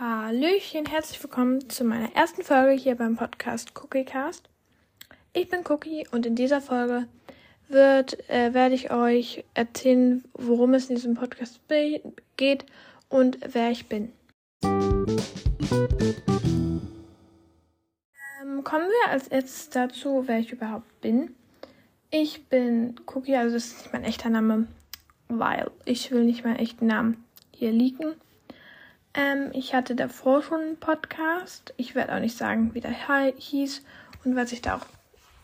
Hallöchen, herzlich willkommen zu meiner ersten Folge hier beim Podcast CookieCast. Ich bin Cookie und in dieser Folge wird, äh, werde ich euch erzählen, worum es in diesem Podcast geht und wer ich bin. Ähm, kommen wir als erstes dazu, wer ich überhaupt bin. Ich bin Cookie, also das ist nicht mein echter Name, weil ich will nicht meinen echten Namen hier liegen. Ähm, ich hatte davor schon einen Podcast. Ich werde auch nicht sagen, wie der hieß und was ich da auch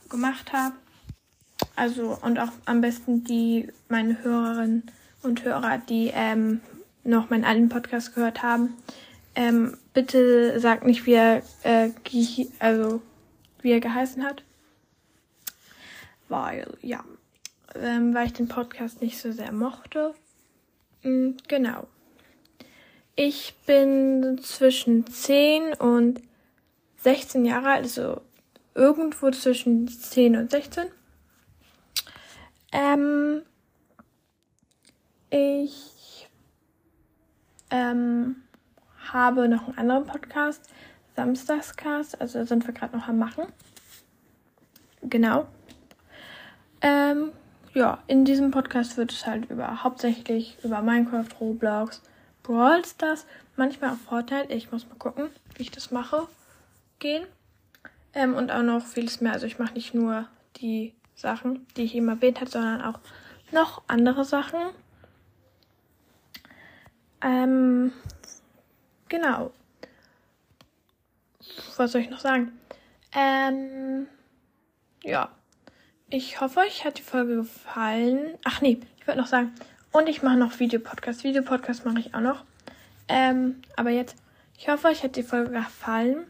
gemacht habe. Also, und auch am besten die, meine Hörerinnen und Hörer, die ähm, noch meinen alten Podcast gehört haben. Ähm, bitte sagt nicht, wie er, äh, also, wie er geheißen hat. Weil, ja, ähm, weil ich den Podcast nicht so sehr mochte. Mhm, genau. Ich bin zwischen 10 und 16 Jahre alt, also irgendwo zwischen 10 und 16. Ähm, ich ähm, habe noch einen anderen Podcast, Samstagscast, also sind wir gerade noch am Machen. Genau. Ähm, ja, in diesem Podcast wird es halt über hauptsächlich über Minecraft, Roblox, Brawl Stars, manchmal auch Fortnite. Ich muss mal gucken, wie ich das mache, gehen. Ähm, und auch noch vieles mehr. Also ich mache nicht nur die Sachen, die ich eben erwähnt habe, sondern auch noch andere Sachen. Ähm, genau. Was soll ich noch sagen? Ähm, ja. Ich hoffe, euch hat die Folge gefallen. Ach nee, ich würde noch sagen, und ich mache noch Videopodcast. Videopodcast mache ich auch noch. Ähm, aber jetzt, ich hoffe, euch hat die Folge gefallen.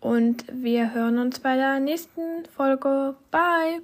Und wir hören uns bei der nächsten Folge. Bye!